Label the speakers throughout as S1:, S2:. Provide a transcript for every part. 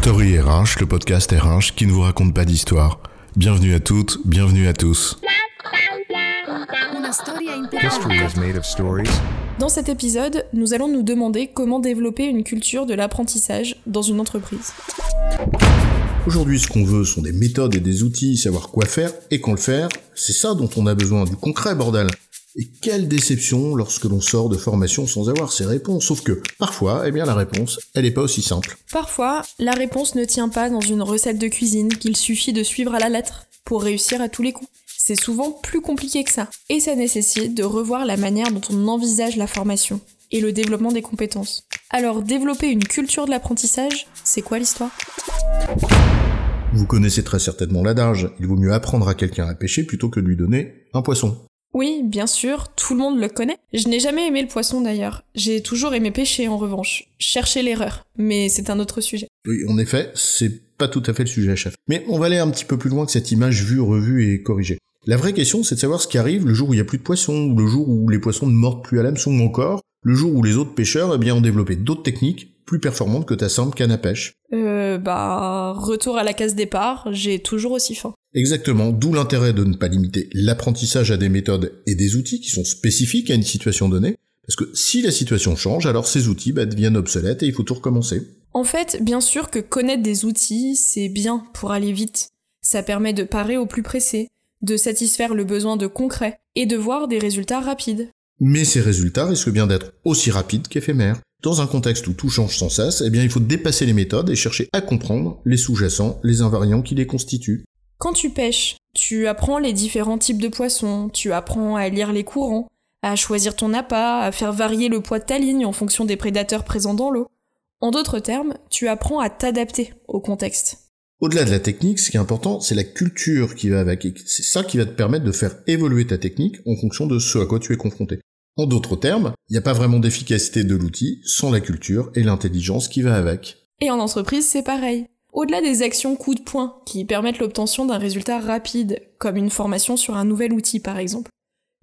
S1: Story RH, le podcast RH qui ne vous raconte pas d'histoire. Bienvenue à toutes, bienvenue à tous.
S2: History is made of stories.
S3: Dans cet épisode, nous allons nous demander comment développer une culture de l'apprentissage dans une entreprise.
S1: Aujourd'hui, ce qu'on veut sont des méthodes et des outils, savoir quoi faire et quand le faire. C'est ça dont on a besoin, du concret, bordel. Et quelle déception lorsque l'on sort de formation sans avoir ces réponses. Sauf que, parfois, eh bien, la réponse, elle n'est pas aussi simple.
S3: Parfois, la réponse ne tient pas dans une recette de cuisine qu'il suffit de suivre à la lettre pour réussir à tous les coups. C'est souvent plus compliqué que ça. Et ça nécessite de revoir la manière dont on envisage la formation et le développement des compétences. Alors, développer une culture de l'apprentissage, c'est quoi l'histoire?
S1: Vous connaissez très certainement l'adage, il vaut mieux apprendre à quelqu'un à pêcher plutôt que de lui donner un poisson.
S3: Oui, bien sûr, tout le monde le connaît. Je n'ai jamais aimé le poisson d'ailleurs. J'ai toujours aimé pêcher en revanche. Chercher l'erreur. Mais c'est un autre sujet.
S1: Oui, en effet, c'est pas tout à fait le sujet, chef. Mais on va aller un petit peu plus loin que cette image vue, revue et corrigée. La vraie question, c'est de savoir ce qui arrive le jour où il n'y a plus de poissons, ou le jour où les poissons ne mordent plus à l'hameçon, ou encore le jour où les autres pêcheurs eh bien, ont développé d'autres techniques plus performantes que ta simple canne à pêche.
S3: Euh, bah, retour à la case départ, j'ai toujours aussi faim.
S1: Exactement, d'où l'intérêt de ne pas limiter l'apprentissage à des méthodes et des outils qui sont spécifiques à une situation donnée, parce que si la situation change, alors ces outils bah, deviennent obsolètes et il faut tout recommencer.
S3: En fait, bien sûr que connaître des outils, c'est bien pour aller vite. Ça permet de parer au plus pressé, de satisfaire le besoin de concret et de voir des résultats rapides.
S1: Mais ces résultats risquent bien d'être aussi rapides qu'éphémères. Dans un contexte où tout change sans cesse, eh bien il faut dépasser les méthodes et chercher à comprendre les sous-jacents, les invariants qui les constituent.
S3: Quand tu pêches, tu apprends les différents types de poissons, tu apprends à lire les courants, à choisir ton appât, à faire varier le poids de ta ligne en fonction des prédateurs présents dans l'eau. En d'autres termes, tu apprends à t'adapter au contexte.
S1: Au-delà de la technique, ce qui est important, c'est la culture qui va avec. C'est ça qui va te permettre de faire évoluer ta technique en fonction de ce à quoi tu es confronté. En d'autres termes, il n'y a pas vraiment d'efficacité de l'outil sans la culture et l'intelligence qui va avec.
S3: Et en entreprise, c'est pareil. Au-delà des actions coup de poing qui permettent l'obtention d'un résultat rapide, comme une formation sur un nouvel outil par exemple,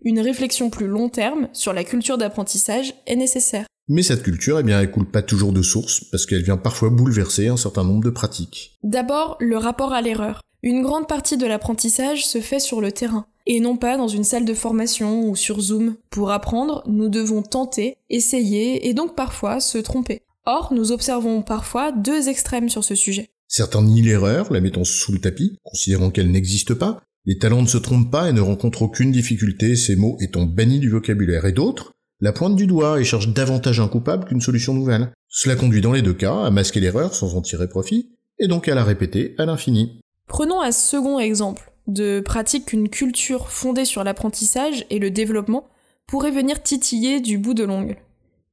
S3: une réflexion plus long terme sur la culture d'apprentissage est nécessaire.
S1: Mais cette culture, eh bien, elle coule pas toujours de source, parce qu'elle vient parfois bouleverser un certain nombre de pratiques.
S3: D'abord, le rapport à l'erreur. Une grande partie de l'apprentissage se fait sur le terrain, et non pas dans une salle de formation ou sur Zoom. Pour apprendre, nous devons tenter, essayer, et donc parfois se tromper. Or, nous observons parfois deux extrêmes sur ce sujet.
S1: Certains nient l'erreur, la mettant sous le tapis, considérant qu'elle n'existe pas. Les talents ne se trompent pas et ne rencontrent aucune difficulté, ces mots étant bannis du vocabulaire. Et d'autres la pointe du doigt et cherchent davantage un coupable qu'une solution nouvelle. Cela conduit dans les deux cas à masquer l'erreur sans en tirer profit, et donc à la répéter à l'infini.
S3: Prenons un second exemple de pratique qu'une culture fondée sur l'apprentissage et le développement pourrait venir titiller du bout de l'ongle.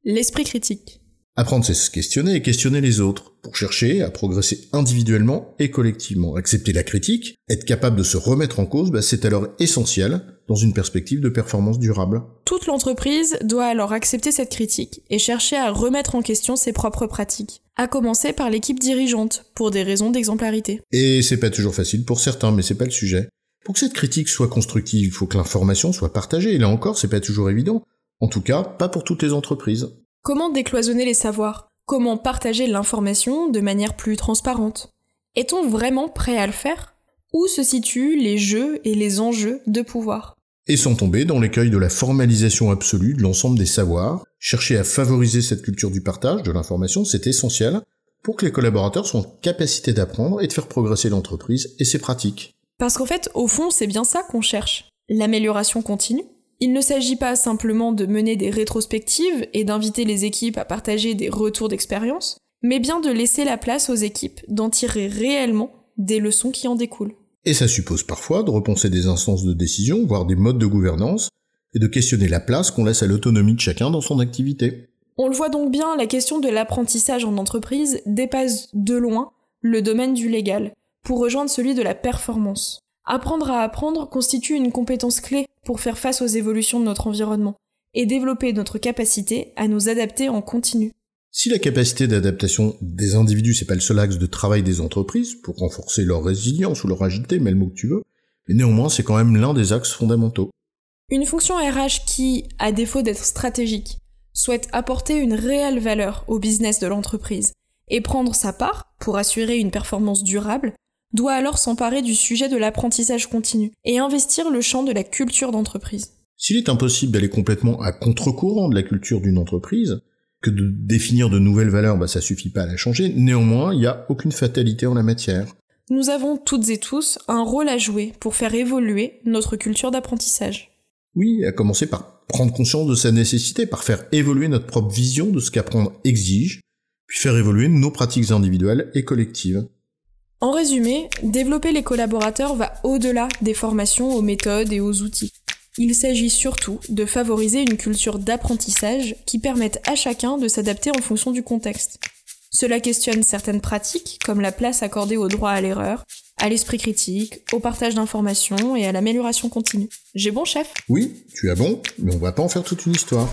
S3: L'esprit critique.
S1: Apprendre, c'est se questionner et questionner les autres, pour chercher à progresser individuellement et collectivement. Accepter la critique, être capable de se remettre en cause, bah, c'est alors essentiel dans une perspective de performance durable.
S3: Toute l'entreprise doit alors accepter cette critique et chercher à remettre en question ses propres pratiques, à commencer par l'équipe dirigeante, pour des raisons d'exemplarité.
S1: Et c'est pas toujours facile pour certains, mais c'est pas le sujet. Pour que cette critique soit constructive, il faut que l'information soit partagée, et là encore, c'est pas toujours évident. En tout cas, pas pour toutes les entreprises.
S3: Comment décloisonner les savoirs? Comment partager l'information de manière plus transparente? Est-on vraiment prêt à le faire? Où se situent les jeux et les enjeux de pouvoir?
S1: Et sans tomber dans l'écueil de la formalisation absolue de l'ensemble des savoirs, chercher à favoriser cette culture du partage de l'information, c'est essentiel pour que les collaborateurs soient en capacité d'apprendre et de faire progresser l'entreprise et ses pratiques.
S3: Parce qu'en fait, au fond, c'est bien ça qu'on cherche. L'amélioration continue, il ne s'agit pas simplement de mener des rétrospectives et d'inviter les équipes à partager des retours d'expérience, mais bien de laisser la place aux équipes d'en tirer réellement des leçons qui en découlent.
S1: Et ça suppose parfois de repenser des instances de décision, voire des modes de gouvernance, et de questionner la place qu'on laisse à l'autonomie de chacun dans son activité.
S3: On le voit donc bien, la question de l'apprentissage en entreprise dépasse de loin le domaine du légal, pour rejoindre celui de la performance. Apprendre à apprendre constitue une compétence clé pour faire face aux évolutions de notre environnement et développer notre capacité à nous adapter en continu.
S1: Si la capacité d'adaptation des individus c'est pas le seul axe de travail des entreprises pour renforcer leur résilience ou leur agilité, mais le mot que tu veux, mais néanmoins c'est quand même l'un des axes fondamentaux.
S3: Une fonction RH qui, à défaut d'être stratégique, souhaite apporter une réelle valeur au business de l'entreprise et prendre sa part, pour assurer une performance durable, doit alors s'emparer du sujet de l'apprentissage continu et investir le champ de la culture d'entreprise.
S1: S'il est impossible d'aller complètement à contre-courant de la culture d'une entreprise, que de définir de nouvelles valeurs, bah, ça suffit pas à la changer, néanmoins, il n'y a aucune fatalité en la matière.
S3: Nous avons toutes et tous un rôle à jouer pour faire évoluer notre culture d'apprentissage.
S1: Oui, à commencer par prendre conscience de sa nécessité, par faire évoluer notre propre vision de ce qu'apprendre exige, puis faire évoluer nos pratiques individuelles et collectives.
S3: En résumé, développer les collaborateurs va au-delà des formations aux méthodes et aux outils. Il s'agit surtout de favoriser une culture d'apprentissage qui permette à chacun de s'adapter en fonction du contexte. Cela questionne certaines pratiques, comme la place accordée au droit à l'erreur, à l'esprit critique, au partage d'informations et à l'amélioration continue. J'ai bon, chef?
S1: Oui, tu as bon, mais on va pas en faire toute une histoire.